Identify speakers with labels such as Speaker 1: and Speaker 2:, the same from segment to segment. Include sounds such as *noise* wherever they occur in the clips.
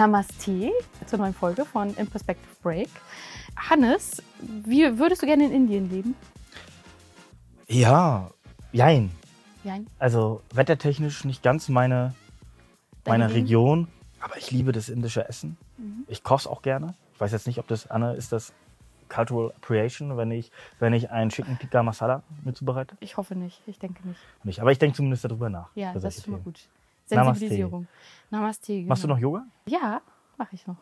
Speaker 1: Namaste zur neuen Folge von In Perspective Break. Hannes, wie würdest du gerne in Indien leben?
Speaker 2: Ja, jein.
Speaker 1: Jein.
Speaker 2: Also wettertechnisch nicht ganz meine, meine? Region, aber ich liebe das indische Essen.
Speaker 1: Mhm.
Speaker 2: Ich koche auch gerne. Ich weiß jetzt nicht, ob das, Anne, ist das Cultural Appropriation, wenn ich, wenn ich einen Chicken Tikka Masala mir zubereite?
Speaker 1: Ich hoffe nicht. Ich denke nicht.
Speaker 2: Nicht. Aber ich denke zumindest darüber nach.
Speaker 1: Ja, das ist
Speaker 2: solchen
Speaker 1: schon mal
Speaker 2: Themen.
Speaker 1: gut.
Speaker 2: Namaste.
Speaker 1: Sensibilisierung. Namaste. Genau.
Speaker 2: Machst du noch Yoga?
Speaker 1: Ja, mache ich noch.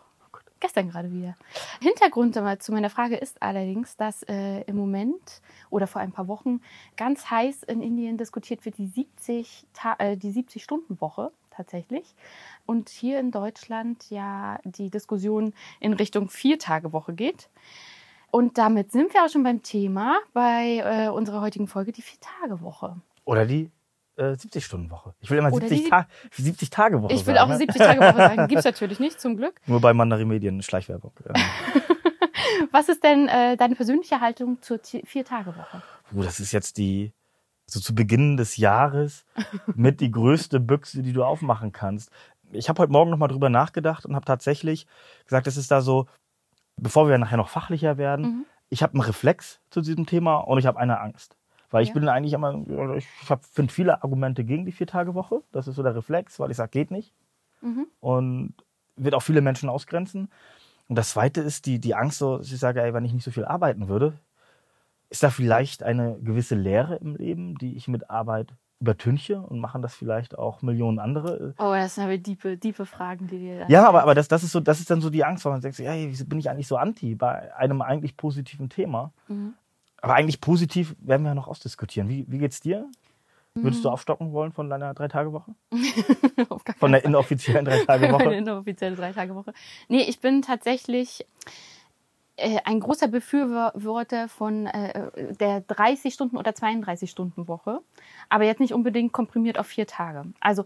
Speaker 1: Gestern gerade wieder. Hintergrund zu meiner Frage ist allerdings, dass äh, im Moment oder vor ein paar Wochen ganz heiß in Indien diskutiert wird die 70 Ta äh, die 70 Stunden Woche tatsächlich und hier in Deutschland ja die Diskussion in Richtung vier Tage Woche geht. Und damit sind wir auch schon beim Thema bei äh, unserer heutigen Folge die vier Tage Woche.
Speaker 2: Oder die äh, 70-Stunden-Woche. Ich will immer
Speaker 1: Oder
Speaker 2: 70,
Speaker 1: die-
Speaker 2: Ta 70 Tage Woche
Speaker 1: Ich will
Speaker 2: sagen,
Speaker 1: auch
Speaker 2: ne?
Speaker 1: 70 Tage Woche sagen, gibt's *laughs* natürlich nicht zum Glück.
Speaker 2: Nur bei Mandarin Medien Schleichwerbung. *laughs*
Speaker 1: Was ist denn äh, deine persönliche Haltung zur Vier-Tage-Woche?
Speaker 2: Uh, das ist jetzt die, so zu Beginn des Jahres, *laughs* mit die größte Büchse, die du aufmachen kannst. Ich habe heute Morgen nochmal drüber nachgedacht und habe tatsächlich gesagt, es ist da so, bevor wir nachher noch fachlicher werden,
Speaker 1: Mhm.
Speaker 2: ich habe einen Reflex zu diesem Thema und ich habe eine Angst. Weil ich
Speaker 1: Ja.
Speaker 2: bin eigentlich immer, ich finde viele Argumente gegen die Vier-Tage-Woche. Das ist so der Reflex, weil ich sage, geht nicht.
Speaker 1: Mhm.
Speaker 2: Und wird auch viele Menschen ausgrenzen. Und das zweite ist die, die Angst, so, dass ich sage, ey, wenn ich nicht so viel arbeiten würde, ist da vielleicht eine gewisse Leere im Leben, die ich mit Arbeit übertünche und machen das vielleicht auch Millionen andere.
Speaker 1: Oh, das sind aber diepe, diepe Fragen, die dir da
Speaker 2: Ja, aber, aber das, das, ist so, das ist dann so die Angst, weil man denkt, so, ey, wieso bin ich eigentlich so anti bei einem eigentlich positiven Thema?
Speaker 1: Mhm.
Speaker 2: Aber eigentlich positiv werden wir noch ausdiskutieren. Wie, wie geht's dir? Würdest du aufstocken wollen von deiner Drei-Tage-Woche? *laughs* *laughs* Von der inoffiziellen Drei-Tage-Woche?
Speaker 1: inoffizielle Drei-Tage-Woche. Nee, ich bin tatsächlich äh, ein großer Befürworter von äh, der 30 Stunden oder 32 Stunden Woche, aber jetzt nicht unbedingt komprimiert auf vier Tage. Also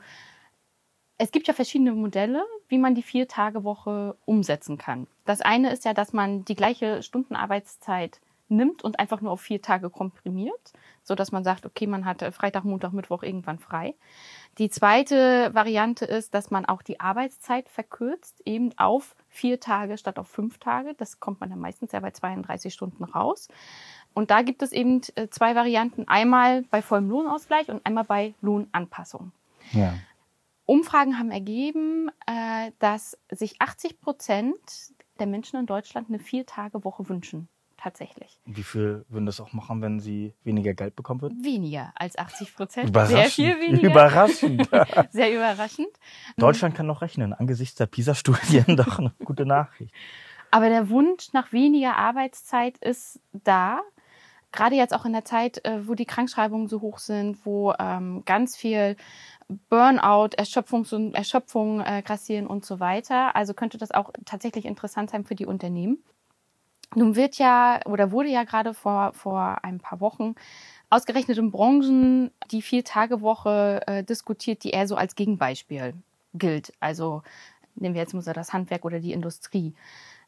Speaker 1: es gibt ja verschiedene Modelle, wie man die vier Tage Woche umsetzen kann. Das eine ist ja, dass man die gleiche Stundenarbeitszeit nimmt und einfach nur auf vier Tage komprimiert, so dass man sagt, okay, man hat äh, Freitag, Montag, Mittwoch irgendwann frei. Die zweite Variante ist, dass man auch die Arbeitszeit verkürzt, eben auf vier Tage statt auf fünf Tage. Das kommt man dann meistens ja bei 32 Stunden raus. Und da gibt es eben äh, zwei Varianten. Einmal bei vollem Lohnausgleich und einmal bei Lohnanpassung.
Speaker 2: Ja.
Speaker 1: Umfragen haben ergeben, äh, dass sich 80 Prozent der Menschen in Deutschland eine Vier-Tage-Woche wünschen. Tatsächlich.
Speaker 2: Wie viel würden das auch machen, wenn sie weniger Geld bekommen würden?
Speaker 1: Weniger als 80 Prozent.
Speaker 2: Überraschend.
Speaker 1: Sehr viel weniger.
Speaker 2: Überraschend. *laughs*
Speaker 1: Sehr überraschend.
Speaker 2: Deutschland kann noch rechnen. Angesichts der PISA-Studien *laughs* doch eine gute Nachricht.
Speaker 1: Aber der Wunsch nach weniger Arbeitszeit ist da. Gerade jetzt auch in der Zeit, äh, wo die Krankschreibungen so hoch sind, wo ähm, ganz viel Burnout, Erschöpfungs Erschöpfung äh, grassieren und so weiter. Also könnte das auch tatsächlich interessant sein für die Unternehmen. Nun wird ja oder wurde ja gerade vor, vor ein paar Wochen ausgerechnet in Branchen die Vier-Tage-Woche äh, diskutiert, die eher so als Gegenbeispiel gilt. Also nehmen wir jetzt mal das Handwerk oder die Industrie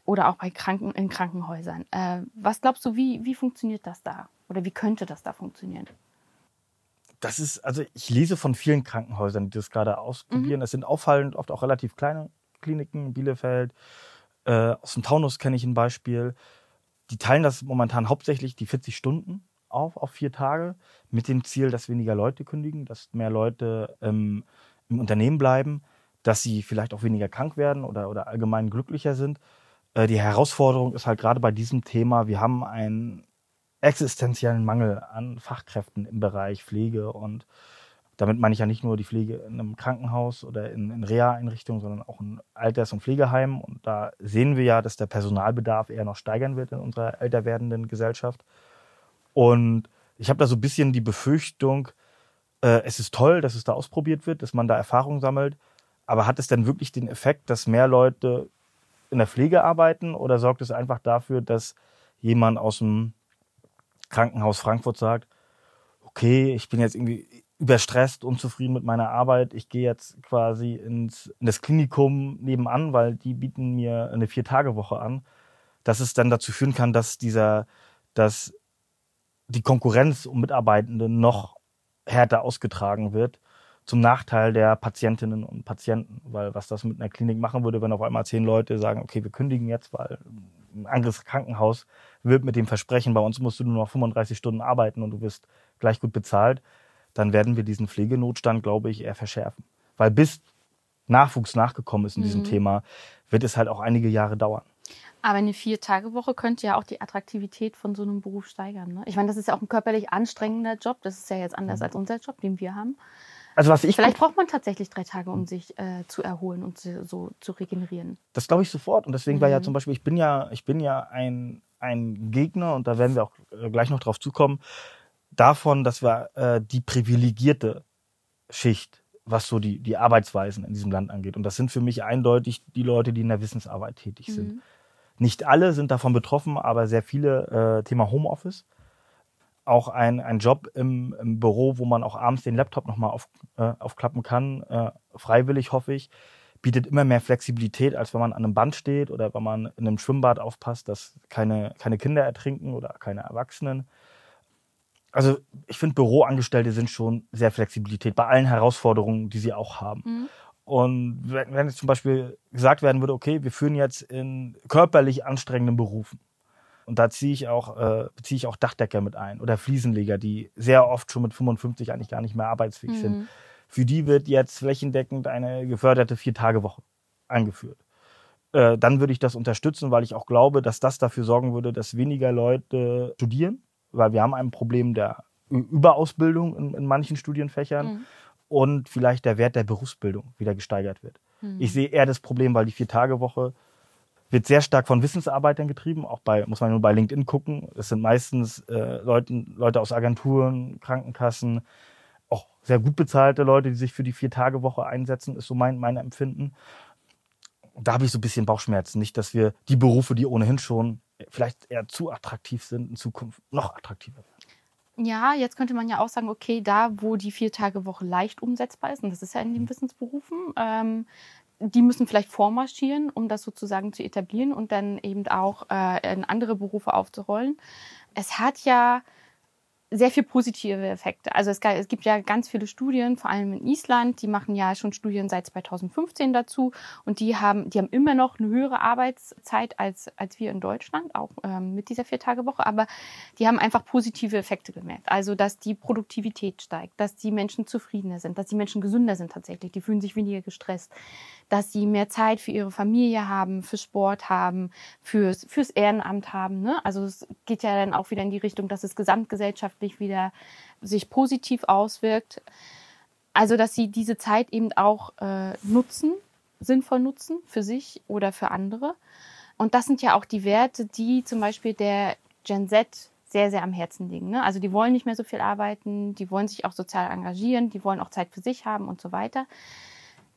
Speaker 1: oder auch bei Kranken in Krankenhäusern. Äh, was glaubst du, wie, wie funktioniert das da? Oder wie könnte das da funktionieren?
Speaker 2: Das ist, also ich lese von vielen Krankenhäusern, die das gerade ausprobieren. Es sind auffallend oft auch relativ kleine Kliniken, Bielefeld. Äh, aus dem Taunus kenne ich ein Beispiel. Die teilen das momentan hauptsächlich die 40 Stunden auf, auf vier Tage, mit dem Ziel, dass weniger Leute kündigen, dass mehr Leute ähm, im Unternehmen bleiben, dass sie vielleicht auch weniger krank werden oder, oder allgemein glücklicher sind. Äh, die Herausforderung ist halt gerade bei diesem Thema, wir haben einen existenziellen Mangel an Fachkräften im Bereich Pflege und damit meine ich ja nicht nur die Pflege in einem Krankenhaus oder in, in Reha-Einrichtungen, sondern auch in Alters- und Pflegeheimen. Und da sehen wir ja, dass der Personalbedarf eher noch steigern wird in unserer älter werdenden Gesellschaft. Und ich habe da so ein bisschen die Befürchtung, äh, es ist toll, dass es da ausprobiert wird, dass man da Erfahrung sammelt. Aber hat es denn wirklich den Effekt, dass mehr Leute in der Pflege arbeiten oder sorgt es einfach dafür, dass jemand aus dem Krankenhaus Frankfurt sagt, okay, ich bin jetzt irgendwie überstresst, unzufrieden mit meiner Arbeit, ich gehe jetzt quasi ins, in das Klinikum nebenan, weil die bieten mir eine Vier-Tage-Woche an, dass es dann dazu führen kann, dass dieser, dass die Konkurrenz um Mitarbeitende noch härter ausgetragen wird, zum Nachteil der Patientinnen und Patienten. Weil was das mit einer Klinik machen würde, wenn auf einmal zehn Leute sagen, okay, wir kündigen jetzt, weil ein anderes Krankenhaus wird mit dem Versprechen, bei uns musst du nur noch 35 Stunden arbeiten und du wirst gleich gut bezahlt, dann werden wir diesen Pflegenotstand, glaube ich, eher verschärfen. Weil bis Nachwuchs nachgekommen ist in diesem mhm. Thema, wird es halt auch einige Jahre dauern.
Speaker 1: Aber eine Vier-Tage-Woche könnte ja auch die Attraktivität von so einem Beruf steigern. Ne? Ich meine, das ist ja auch ein körperlich anstrengender Job. Das ist ja jetzt anders mhm. als unser Job, den wir haben. Also was ich Vielleicht braucht man tatsächlich drei Tage, um sich äh, zu erholen und zu, so zu regenerieren.
Speaker 2: Das glaube ich sofort. Und deswegen mhm. war ja mhm. zum Beispiel, ich bin ja, ich bin ja ein, ein Gegner, und da werden wir auch äh, gleich noch drauf zukommen, davon, dass wir äh, die privilegierte Schicht, was so die, die Arbeitsweisen in diesem Land angeht. Und das sind für mich eindeutig die Leute, die in der Wissensarbeit tätig sind. Mhm. Nicht alle sind davon betroffen, aber sehr viele, äh, Thema Homeoffice. Auch ein, ein Job im, im Büro, wo man auch abends den Laptop nochmal auf, äh, aufklappen kann, äh, freiwillig hoffe ich, bietet immer mehr Flexibilität, als wenn man an einem Band steht oder wenn man in einem Schwimmbad aufpasst, dass keine, keine Kinder ertrinken oder keine Erwachsenen. Also ich finde, Büroangestellte sind schon sehr Flexibilität bei allen Herausforderungen, die sie auch haben. Mhm. Und wenn, jetzt zum Beispiel gesagt werden würde, okay, wir führen jetzt in körperlich anstrengenden Berufen. Und da ziehe ich auch, äh, beziehe ich auch Dachdecker mit ein oder Fliesenleger, die sehr oft schon mit 55 eigentlich gar nicht mehr arbeitsfähig mhm. sind. Für die wird jetzt flächendeckend eine geförderte Vier-Tage-Woche eingeführt. Äh, dann würde ich das unterstützen, weil ich auch glaube, dass das dafür sorgen würde, dass weniger Leute studieren, weil wir haben ein Problem der Überausbildung in, in manchen Studienfächern. Mhm und vielleicht der Wert der Berufsbildung wieder gesteigert wird. Mhm. Ich sehe eher das Problem, weil die Vier-Tage-Woche wird sehr stark von Wissensarbeitern getrieben, auch bei, muss man nur bei LinkedIn gucken. Es sind meistens äh, Leute, Leute aus Agenturen, Krankenkassen, auch sehr gut bezahlte Leute, die sich für die Vier-Tage-Woche einsetzen, ist so mein, mein Empfinden. Da habe ich so ein bisschen Bauchschmerzen. Nicht, dass wir die Berufe, die ohnehin schon vielleicht eher zu attraktiv sind, in Zukunft noch attraktiver werden.
Speaker 1: Ja, jetzt könnte man ja auch sagen, okay, da, wo die Vier-Tage-Woche leicht umsetzbar ist, und das ist ja in den mhm. Wissensberufen, ähm, die müssen vielleicht vormarschieren, um das sozusagen zu etablieren und dann eben auch äh, in andere Berufe aufzurollen. Es hat ja sehr viel positive Effekte. Also es, es, gibt ja ganz viele Studien, vor allem in Island, die machen ja schon Studien seit 2015 dazu und die haben, die haben immer noch eine höhere Arbeitszeit als, als wir in Deutschland, auch ähm, mit dieser Vier-Tage-Woche, aber die haben einfach positive Effekte gemerkt. Also dass die Produktivität steigt, dass die Menschen zufriedener sind, dass die Menschen gesünder sind tatsächlich, die fühlen sich weniger gestresst, dass sie mehr Zeit für ihre Familie haben, für Sport haben, fürs, fürs Ehrenamt haben. Ne? Also es geht ja dann auch wieder in die Richtung, dass es gesamtgesellschaftlich wieder sich positiv auswirkt. Also dass sie diese Zeit eben auch äh, nutzen, sinnvoll nutzen für sich oder für andere. Und das sind ja auch die Werte, die zum Beispiel der Gen Z sehr, sehr am Herzen liegen. Ne? Also die wollen nicht mehr so viel arbeiten, die wollen sich auch sozial engagieren, die wollen auch Zeit für sich haben und so weiter.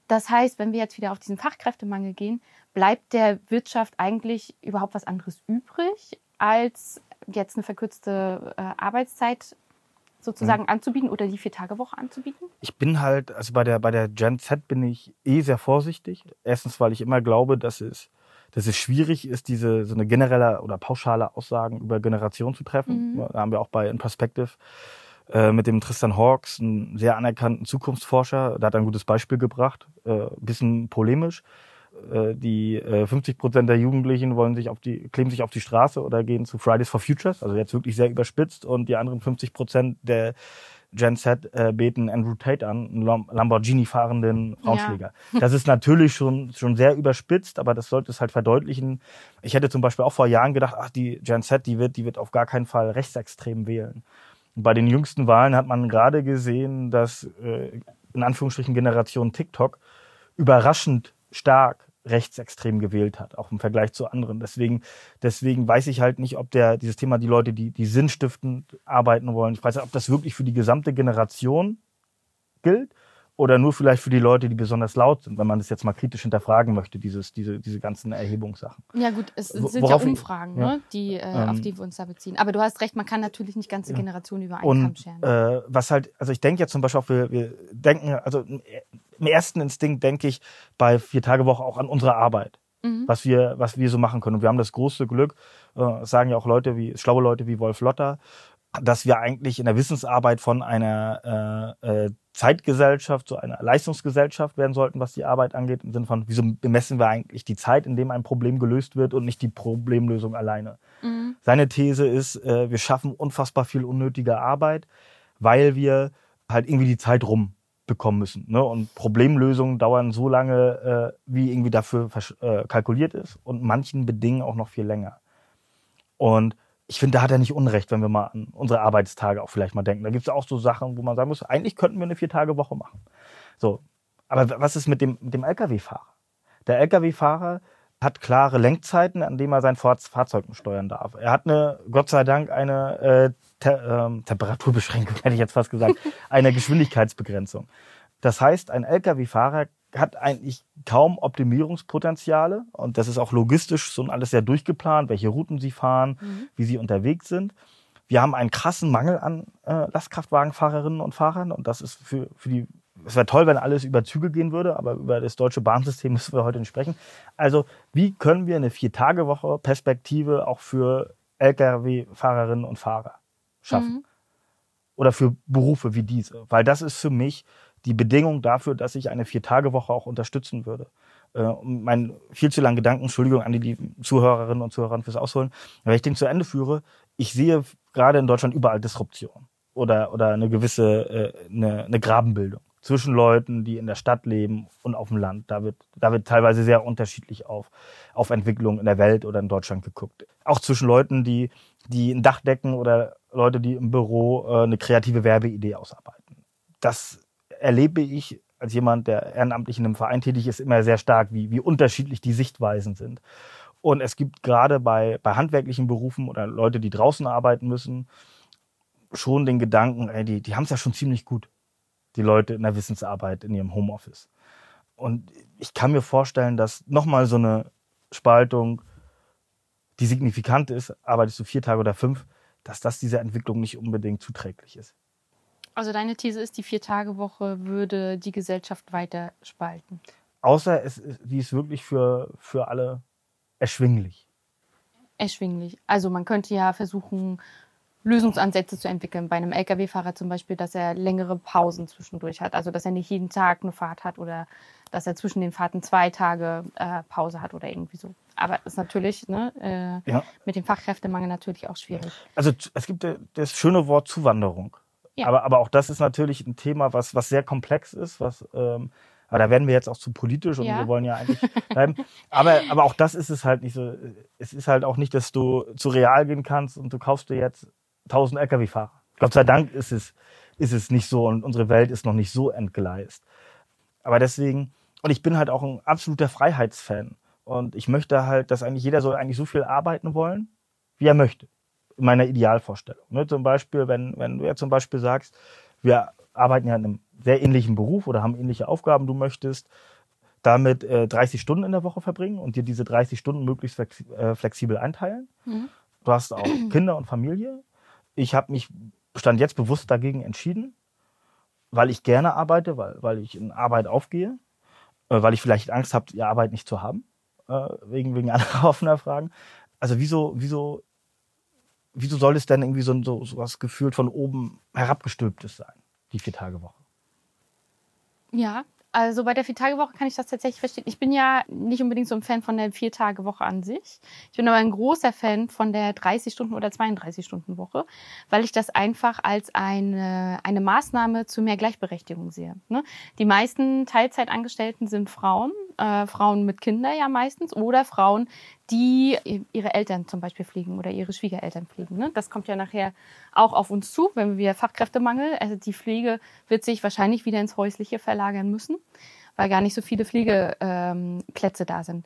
Speaker 1: Das heißt, wenn wir jetzt wieder auf diesen Fachkräftemangel gehen, bleibt der Wirtschaft eigentlich überhaupt was anderes übrig, als jetzt eine verkürzte äh, Arbeitszeit sozusagen mhm. anzubieten oder die Vier-Tage-Woche anzubieten?
Speaker 2: Ich bin halt, also bei der, bei der Gen Z bin ich eh sehr vorsichtig. Erstens, weil ich immer glaube, dass es, dass es schwierig ist, diese so eine generelle oder pauschale Aussagen über Generationen zu treffen. Mhm. Da haben wir auch bei In Perspective äh, mit dem Tristan Hawks, einen sehr anerkannten Zukunftsforscher. Der hat ein gutes Beispiel gebracht, äh, bisschen polemisch. Äh, die äh, 50 Prozent der Jugendlichen wollen sich auf die, kleben sich auf die Straße oder gehen zu Fridays for Futures, also jetzt wirklich sehr überspitzt. Und die anderen 50 Prozent der Gen Z äh, beten Andrew Tate an, einen Lamborghini fahrenden Frauenschläger. Ja. Das ist natürlich schon, schon sehr überspitzt, aber das sollte es halt verdeutlichen. Ich hätte zum Beispiel auch vor Jahren gedacht, ach, die Gen Z, die wird, die wird auf gar keinen Fall rechtsextrem wählen. Bei den jüngsten Wahlen hat man gerade gesehen, dass äh, in Anführungsstrichen Generation TikTok überraschend stark rechtsextrem gewählt hat, auch im Vergleich zu anderen. Deswegen, deswegen weiß ich halt nicht, ob der dieses Thema die Leute, die die sinnstiftend arbeiten wollen, ich weiß nicht, ob das wirklich für die gesamte Generation gilt oder nur vielleicht für die Leute, die besonders laut sind, wenn man das jetzt mal kritisch hinterfragen möchte, dieses, diese, diese ganzen Erhebungssachen.
Speaker 1: Ja gut, es sind Worauf ja Umfragen, ich, ne, die, äh, ähm, auf die wir uns da beziehen. Aber du hast recht, man kann natürlich nicht ganze ja. Generationen über einen
Speaker 2: Kamm scheren. Äh, was halt, also ich denke ja zum Beispiel auch, wir, wir denken, also im ersten Instinkt denke ich bei Vier-Tage-Woche auch an unsere Arbeit. Mhm. Was wir, was wir so machen können. Und wir haben das große Glück, äh, sagen ja auch Leute wie, schlaue Leute wie Wolf Lotter, dass wir eigentlich in der Wissensarbeit von einer äh, äh, Zeitgesellschaft zu einer Leistungsgesellschaft werden sollten, was die Arbeit angeht, im Sinne von, wieso bemessen wir eigentlich die Zeit, in dem ein Problem gelöst wird und nicht die Problemlösung alleine. Mhm. Seine These ist, äh, wir schaffen unfassbar viel unnötige Arbeit, weil wir halt irgendwie die Zeit rum bekommen müssen. Ne? Und Problemlösungen dauern so lange, äh, wie irgendwie dafür äh, kalkuliert ist und manchen Bedingen auch noch viel länger. Und ich finde, da hat er nicht Unrecht, wenn wir mal an unsere Arbeitstage auch vielleicht mal denken. Da gibt es auch so Sachen, wo man sagen muss, eigentlich könnten wir eine Vier-Tage-Woche machen. So. Aber was ist mit dem, mit dem Lkw-Fahrer? Der Lkw-Fahrer hat klare Lenkzeiten, an denen er sein Fahrzeug steuern darf. Er hat eine, Gott sei Dank, eine äh, Te ähm, Temperaturbeschränkung, *laughs* hätte ich jetzt fast gesagt, eine Geschwindigkeitsbegrenzung. Das heißt, ein Lkw-Fahrer hat eigentlich kaum Optimierungspotenziale und das ist auch logistisch so alles sehr durchgeplant, welche Routen sie fahren, mhm. wie sie unterwegs sind. Wir haben einen krassen Mangel an äh, Lastkraftwagenfahrerinnen und Fahrern und das ist für, für die es wäre toll, wenn alles über Züge gehen würde, aber über das deutsche Bahnsystem *laughs* müssen wir heute nicht sprechen. Also, wie können wir eine Vier-Tage-Woche Perspektive auch für Lkw-Fahrerinnen und Fahrer schaffen? Mhm. Oder für Berufe wie diese? Weil das ist für mich die Bedingung dafür, dass ich eine Vier-Tage-Woche auch unterstützen würde. Äh, mein viel zu langen Gedanken, Entschuldigung an die lieben Zuhörerinnen und Zuhörer fürs Ausholen, wenn ich den zu Ende führe, ich sehe gerade in Deutschland überall Disruption oder, oder eine gewisse äh, eine, eine Grabenbildung zwischen Leuten, die in der Stadt leben und auf dem Land. Da wird, da wird teilweise sehr unterschiedlich auf, auf Entwicklung in der Welt oder in Deutschland geguckt. Auch zwischen Leuten, die, die ein Dach decken oder Leute, die im Büro äh, eine kreative Werbeidee ausarbeiten. Das erlebe ich als jemand, der ehrenamtlich in einem Verein tätig ist, immer sehr stark, wie, wie unterschiedlich die Sichtweisen sind. Und es gibt gerade bei, bei handwerklichen Berufen oder Leute, die draußen arbeiten müssen, schon den Gedanken, ey, die, die haben es ja schon ziemlich gut die Leute in der Wissensarbeit in ihrem Homeoffice. Und ich kann mir vorstellen, dass nochmal so eine Spaltung, die signifikant ist, arbeitest du vier Tage oder fünf, dass das dieser Entwicklung nicht unbedingt zuträglich ist.
Speaker 1: Also deine These ist, die Vier-Tage-Woche würde die Gesellschaft weiter spalten.
Speaker 2: Außer es, die ist wirklich für, für alle erschwinglich.
Speaker 1: Erschwinglich. Also man könnte ja versuchen, Lösungsansätze zu entwickeln. Bei einem Lkw-Fahrer zum Beispiel, dass er längere Pausen zwischendurch hat. Also dass er nicht jeden Tag eine Fahrt hat oder dass er zwischen den Fahrten zwei Tage äh, Pause hat oder irgendwie so. Aber ist natürlich ne, äh, ja. mit dem Fachkräftemangel natürlich auch schwierig.
Speaker 2: Also es gibt das schöne Wort Zuwanderung. Ja. Aber, aber auch das ist natürlich ein Thema, was, was sehr komplex ist, was ähm, aber da werden wir jetzt auch zu politisch und ja. wir wollen ja eigentlich *laughs* bleiben. Aber, aber auch das ist es halt nicht so. Es ist halt auch nicht, dass du zu real gehen kannst und du kaufst dir jetzt 1000 Lkw-Fahrer. Gott sei Dank ist es, ist es nicht so und unsere Welt ist noch nicht so entgleist. Aber deswegen, und ich bin halt auch ein absoluter Freiheitsfan. Und ich möchte halt, dass eigentlich jeder soll eigentlich so viel arbeiten wollen, wie er möchte. In meiner Idealvorstellung. Ne, zum Beispiel, wenn, wenn du ja zum Beispiel sagst, wir arbeiten ja in einem sehr ähnlichen Beruf oder haben ähnliche Aufgaben, du möchtest damit äh, 30 Stunden in der Woche verbringen und dir diese 30 Stunden möglichst äh, flexibel einteilen. Mhm. Du hast auch *clears throat* Kinder und Familie ich habe mich stand jetzt bewusst dagegen entschieden, weil ich gerne arbeite, weil, weil ich in Arbeit aufgehe, äh, weil ich vielleicht Angst habe, die Arbeit nicht zu haben, äh, wegen, wegen *laughs* anderer offener Fragen. Also wieso, wieso, wieso soll es denn irgendwie so, so, so was gefühlt von oben herabgestülptes sein, die Vier-Tage-Woche?
Speaker 1: Ja, also bei der Vier-Tage-Woche kann ich das tatsächlich verstehen. Ich bin ja nicht unbedingt so ein Fan von der Vier-Tage-Woche an sich. Ich bin aber ein großer Fan von der 30-Stunden- oder 32-Stunden-Woche, weil ich das einfach als eine, eine Maßnahme zu mehr Gleichberechtigung sehe. Ne? Die meisten Teilzeitangestellten sind Frauen, äh, Frauen mit Kindern ja meistens, oder Frauen, die ihre Eltern zum Beispiel pflegen oder ihre Schwiegereltern pflegen. Ne? Das kommt ja nachher auch auf uns zu, wenn wir Fachkräftemangel, also die Pflege wird sich wahrscheinlich wieder ins Häusliche verlagern müssen, weil gar nicht so viele Pflegeplätze ähm, da sind.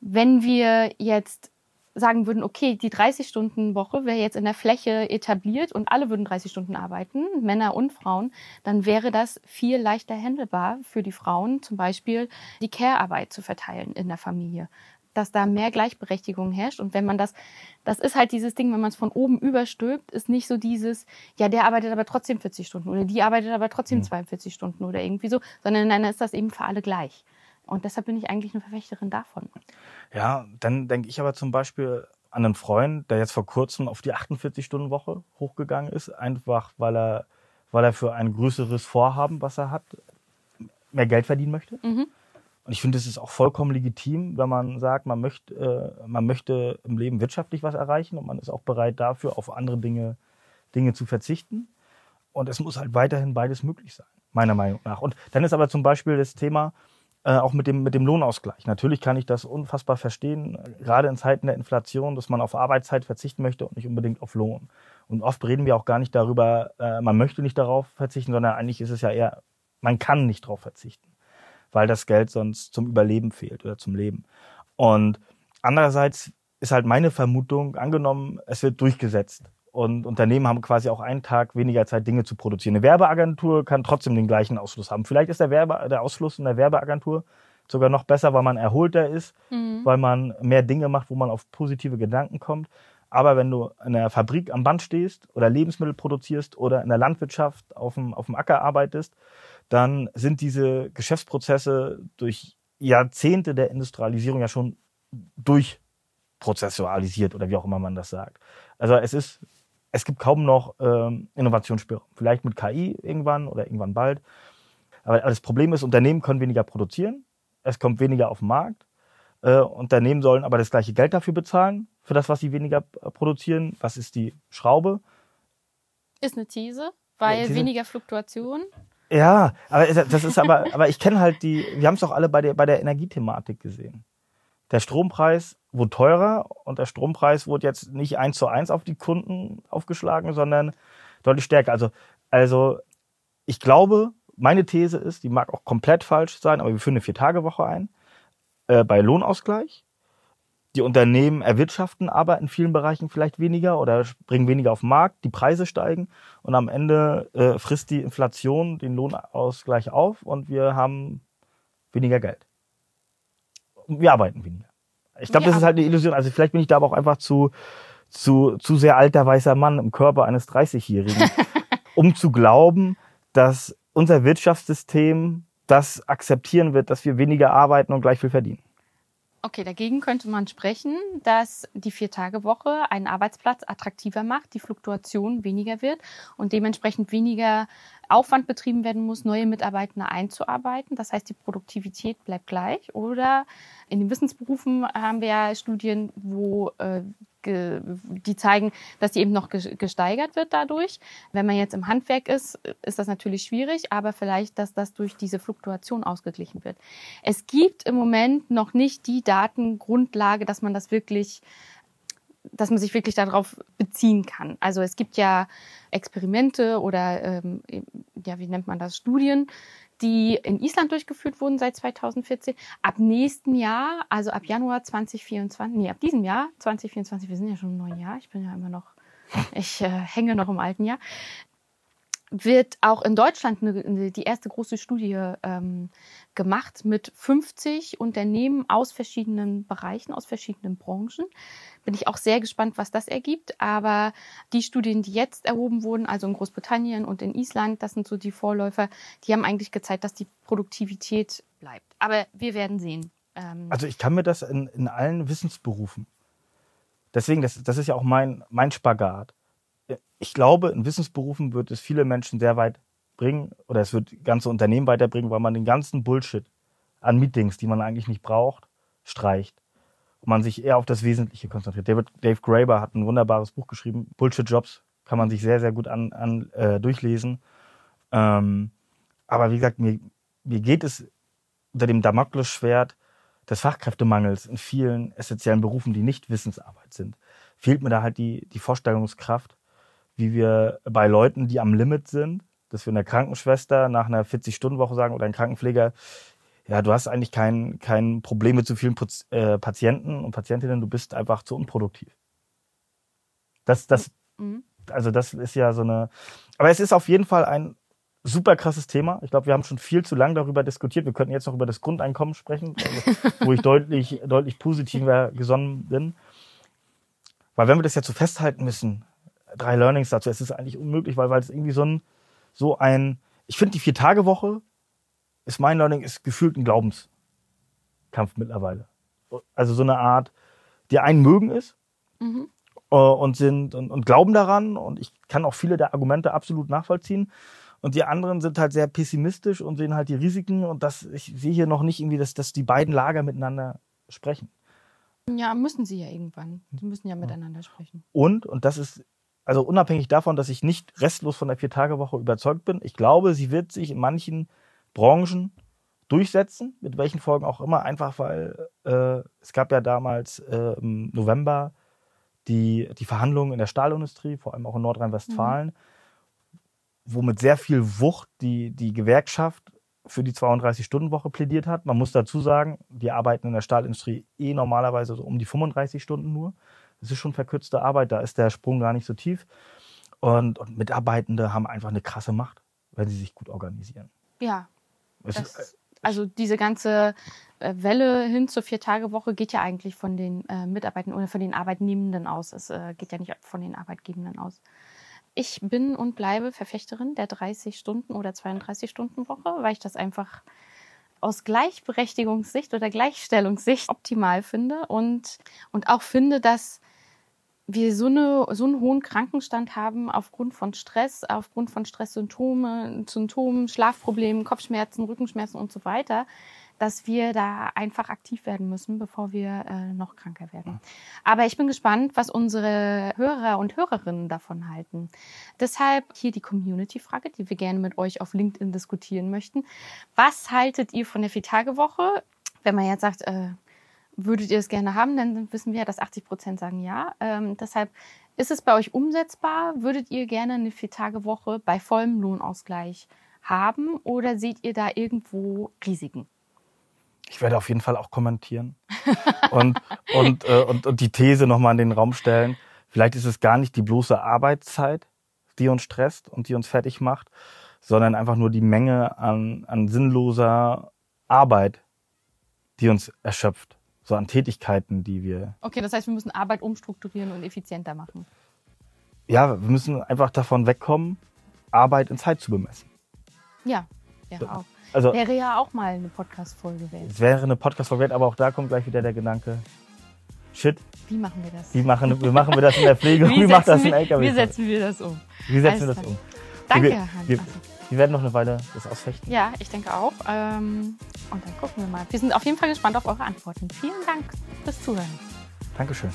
Speaker 1: Wenn wir jetzt sagen würden, okay, die 30-Stunden-Woche wäre jetzt in der Fläche etabliert und alle würden 30 Stunden arbeiten, Männer und Frauen, dann wäre das viel leichter handelbar für die Frauen, zum Beispiel die Care-Arbeit zu verteilen in der Familie dass da mehr Gleichberechtigung herrscht. Und wenn man das, das ist halt dieses Ding, wenn man es von oben überstülpt, ist nicht so dieses, ja, der arbeitet aber trotzdem 40 Stunden oder die arbeitet aber trotzdem 42 Stunden oder irgendwie so, sondern dann ist das eben für alle gleich. Und deshalb bin ich eigentlich eine Verfechterin davon.
Speaker 2: Ja, dann denke ich aber zum Beispiel an einen Freund, der jetzt vor kurzem auf die 48-Stunden-Woche hochgegangen ist, einfach weil er, weil er für ein größeres Vorhaben, was er hat, mehr Geld verdienen möchte. Mhm. Und ich finde, es ist auch vollkommen legitim, wenn man sagt, man möchte, äh, man möchte im Leben wirtschaftlich was erreichen und man ist auch bereit dafür, auf andere Dinge, Dinge zu verzichten. Und es muss halt weiterhin beides möglich sein, meiner Meinung nach. Und dann ist aber zum Beispiel das Thema, äh, auch mit dem, mit dem Lohnausgleich. Natürlich kann ich das unfassbar verstehen, gerade in Zeiten der Inflation, dass man auf Arbeitszeit verzichten möchte und nicht unbedingt auf Lohn. Und oft reden wir auch gar nicht darüber, äh, man möchte nicht darauf verzichten, sondern eigentlich ist es ja eher, man kann nicht darauf verzichten weil das Geld sonst zum Überleben fehlt oder zum Leben. Und andererseits ist halt meine Vermutung, angenommen, es wird durchgesetzt und Unternehmen haben quasi auch einen Tag weniger Zeit, Dinge zu produzieren. Eine Werbeagentur kann trotzdem den gleichen Ausschluss haben. Vielleicht ist der, Werbe, der Ausschluss in der Werbeagentur sogar noch besser, weil man erholter ist, mhm. weil man mehr Dinge macht, wo man auf positive Gedanken kommt. Aber wenn du in einer Fabrik am Band stehst oder Lebensmittel produzierst oder in der Landwirtschaft auf dem, auf dem Acker arbeitest, dann sind diese Geschäftsprozesse durch Jahrzehnte der Industrialisierung ja schon durchprozessualisiert oder wie auch immer man das sagt. Also es ist, es gibt kaum noch ähm, Innovationsspielraum. Vielleicht mit KI irgendwann oder irgendwann bald. Aber das Problem ist, Unternehmen können weniger produzieren, es kommt weniger auf den Markt. Äh, Unternehmen sollen aber das gleiche Geld dafür bezahlen, für das, was sie weniger produzieren. Was ist die Schraube?
Speaker 1: Ist eine These, weil ja, These. weniger Fluktuation.
Speaker 2: Ja, aber das ist aber, aber ich kenne halt die, wir haben es doch alle bei der, bei der Energiethematik gesehen. Der Strompreis wurde teurer und der Strompreis wurde jetzt nicht eins zu eins auf die Kunden aufgeschlagen, sondern deutlich stärker. Also, also ich glaube, meine These ist, die mag auch komplett falsch sein, aber wir führen eine Vier-Tage-Woche ein äh, bei Lohnausgleich die Unternehmen erwirtschaften aber in vielen Bereichen vielleicht weniger oder bringen weniger auf den Markt, die Preise steigen und am Ende äh, frisst die Inflation den Lohnausgleich auf und wir haben weniger Geld. Wir arbeiten weniger. Ich glaube, ja. das ist halt eine Illusion. Also vielleicht bin ich da aber auch einfach zu, zu, zu sehr alter weißer Mann im Körper eines 30-Jährigen, *laughs* um zu glauben, dass unser Wirtschaftssystem das akzeptieren wird, dass wir weniger arbeiten und gleich viel verdienen.
Speaker 1: Okay, dagegen könnte man sprechen, dass die Vier-Tage-Woche einen Arbeitsplatz attraktiver macht, die Fluktuation weniger wird und dementsprechend weniger Aufwand betrieben werden muss, neue Mitarbeiter einzuarbeiten. Das heißt, die Produktivität bleibt gleich. Oder in den Wissensberufen haben wir ja Studien, wo äh, die zeigen, dass die eben noch gesteigert wird dadurch. Wenn man jetzt im Handwerk ist, ist das natürlich schwierig, aber vielleicht, dass das durch diese Fluktuation ausgeglichen wird. Es gibt im Moment noch nicht die Datengrundlage, dass man das wirklich dass man sich wirklich darauf beziehen kann. Also es gibt ja Experimente oder ähm, ja, wie nennt man das, Studien, die in Island durchgeführt wurden seit 2014. Ab nächsten Jahr, also ab Januar 2024, nee, ab diesem Jahr 2024, wir sind ja schon im neuen Jahr, ich bin ja immer noch, ich äh, hänge noch im alten Jahr, wird auch in Deutschland die erste große Studie ähm, gemacht mit 50 Unternehmen aus verschiedenen Bereichen, aus verschiedenen Branchen. Bin ich auch sehr gespannt, was das ergibt. Aber die Studien, die jetzt erhoben wurden, also in Großbritannien und in Island, das sind so die Vorläufer, die haben eigentlich gezeigt, dass die Produktivität bleibt. Aber wir werden sehen.
Speaker 2: Ähm also ich kann mir das in, in allen Wissensberufen. Deswegen, das, das ist ja auch mein, mein Spagat ich glaube, in Wissensberufen wird es viele Menschen sehr weit bringen oder es wird ganze Unternehmen weiterbringen, weil man den ganzen Bullshit an Meetings, die man eigentlich nicht braucht, streicht und man sich eher auf das Wesentliche konzentriert. David, Dave Graeber hat ein wunderbares Buch geschrieben, Bullshit Jobs, kann man sich sehr, sehr gut an, an äh, durchlesen. Ähm, aber wie gesagt, mir, mir geht es unter dem Damoklesschwert des Fachkräftemangels in vielen essentiellen Berufen, die nicht Wissensarbeit sind, fehlt mir da halt die, die Vorstellungskraft, wie wir bei Leuten, die am Limit sind, dass wir einer Krankenschwester nach einer 40-Stunden-Woche sagen oder einem Krankenpfleger, ja, du hast eigentlich kein, kein Problem mit zu vielen äh, Patienten und Patientinnen, du bist einfach zu unproduktiv. Das, das, mhm. also das ist ja so eine, aber es ist auf jeden Fall ein super krasses Thema. Ich glaube, wir haben schon viel zu lange darüber diskutiert. Wir könnten jetzt noch über das Grundeinkommen sprechen, *laughs* wo ich deutlich, deutlich positiver gesonnen bin. Weil wenn wir das jetzt so festhalten müssen, drei Learnings dazu. Es ist eigentlich unmöglich, weil, weil es irgendwie so ein, so ein, ich finde die Vier-Tage-Woche ist mein Learning, ist gefühlt ein Glaubenskampf mittlerweile. Also so eine Art, die einen mögen es,
Speaker 1: Mhm.
Speaker 2: äh, und sind und, und glauben daran und ich kann auch viele der Argumente absolut nachvollziehen. Und die anderen sind halt sehr pessimistisch und sehen halt die Risiken und das, ich sehe hier noch nicht irgendwie, dass, dass die beiden Lager miteinander sprechen.
Speaker 1: Ja, müssen sie ja irgendwann. Sie müssen ja miteinander sprechen.
Speaker 2: Und, und das ist, also unabhängig davon, dass ich nicht restlos von der Vier-Tage-Woche überzeugt bin, ich glaube, sie wird sich in manchen Branchen durchsetzen, mit welchen Folgen auch immer, einfach weil äh, es gab ja damals äh, im November die, die Verhandlungen in der Stahlindustrie, vor allem auch in Nordrhein-Westfalen, wo mit sehr viel Wucht die, die Gewerkschaft für die 32-Stunden-Woche plädiert hat. Man muss dazu sagen, die arbeiten in der Stahlindustrie eh normalerweise so um die 35 Stunden nur. Das ist schon verkürzte Arbeit, da ist der Sprung gar nicht so tief. Und, und Mitarbeitende haben einfach eine krasse Macht, wenn sie sich gut organisieren.
Speaker 1: Ja,
Speaker 2: Es
Speaker 1: das,
Speaker 2: ist,
Speaker 1: also diese ganze äh, Welle hin zur Vier-Tage-Woche geht ja eigentlich von den äh, Mitarbeitern oder von den Arbeitnehmenden aus. Es äh, geht ja nicht von den Arbeitgebenden aus. Ich bin und bleibe Verfechterin der 30-Stunden- oder 32-Stunden-Woche, weil ich das einfach aus Gleichberechtigungssicht oder Gleichstellungssicht optimal finde und, und auch finde, dass wir so, eine, so einen hohen Krankenstand haben aufgrund von Stress, aufgrund von Stresssymptomen, Symptomen, Schlafproblemen, Kopfschmerzen, Rückenschmerzen und so weiter, dass wir da einfach aktiv werden müssen, bevor wir äh, noch kranker werden. Aber ich bin gespannt, was unsere Hörer und Hörerinnen davon halten. Deshalb hier die Community-Frage, die wir gerne mit euch auf LinkedIn diskutieren möchten. Was haltet ihr von der Vier-Tage-Woche? Wenn man jetzt sagt, äh, würdet ihr es gerne haben, dann wissen wir ja, dass 80 Prozent sagen ja. Ähm, deshalb ist es bei euch umsetzbar? Würdet ihr gerne eine Vier-Tage-Woche bei vollem Lohnausgleich haben oder seht ihr da irgendwo Risiken?
Speaker 2: ich werde auf jeden Fall auch kommentieren *laughs* und, und, äh, und, und die These nochmal in den Raum stellen. Vielleicht ist es gar nicht die bloße Arbeitszeit, die uns stresst und die uns fertig macht, sondern einfach nur die Menge an, an sinnloser Arbeit, die uns erschöpft. So an Tätigkeiten, die wir.
Speaker 1: Okay, das heißt, wir müssen Arbeit umstrukturieren und effizienter machen.
Speaker 2: Ja, wir müssen einfach davon wegkommen, Arbeit in Zeit zu bemessen.
Speaker 1: Ja, ja
Speaker 2: So.
Speaker 1: auch.
Speaker 2: Also
Speaker 1: Wäre ja auch mal eine Podcast-Folge wert.
Speaker 2: es wäre eine Podcast-Folge, wert, aber auch da kommt gleich wieder der Gedanke, shit,
Speaker 1: Wie machen wir das?
Speaker 2: wie machen, wie machen wir das in der Pflege? *laughs* Wie, macht das ein
Speaker 1: wir,
Speaker 2: LKW?
Speaker 1: Wie setzen wir das um?
Speaker 2: Wie setzen wir
Speaker 1: Alles
Speaker 2: das
Speaker 1: klar.
Speaker 2: um?
Speaker 1: Danke,
Speaker 2: Wir-
Speaker 1: Hans.
Speaker 2: wir-. Wir werden noch eine Weile das ausfechten.
Speaker 1: Ja, ich denke auch. Ähm, und dann gucken wir mal. Wir sind auf jeden Fall gespannt auf eure Antworten. Vielen Dank fürs Zuhören.
Speaker 2: Dankeschön.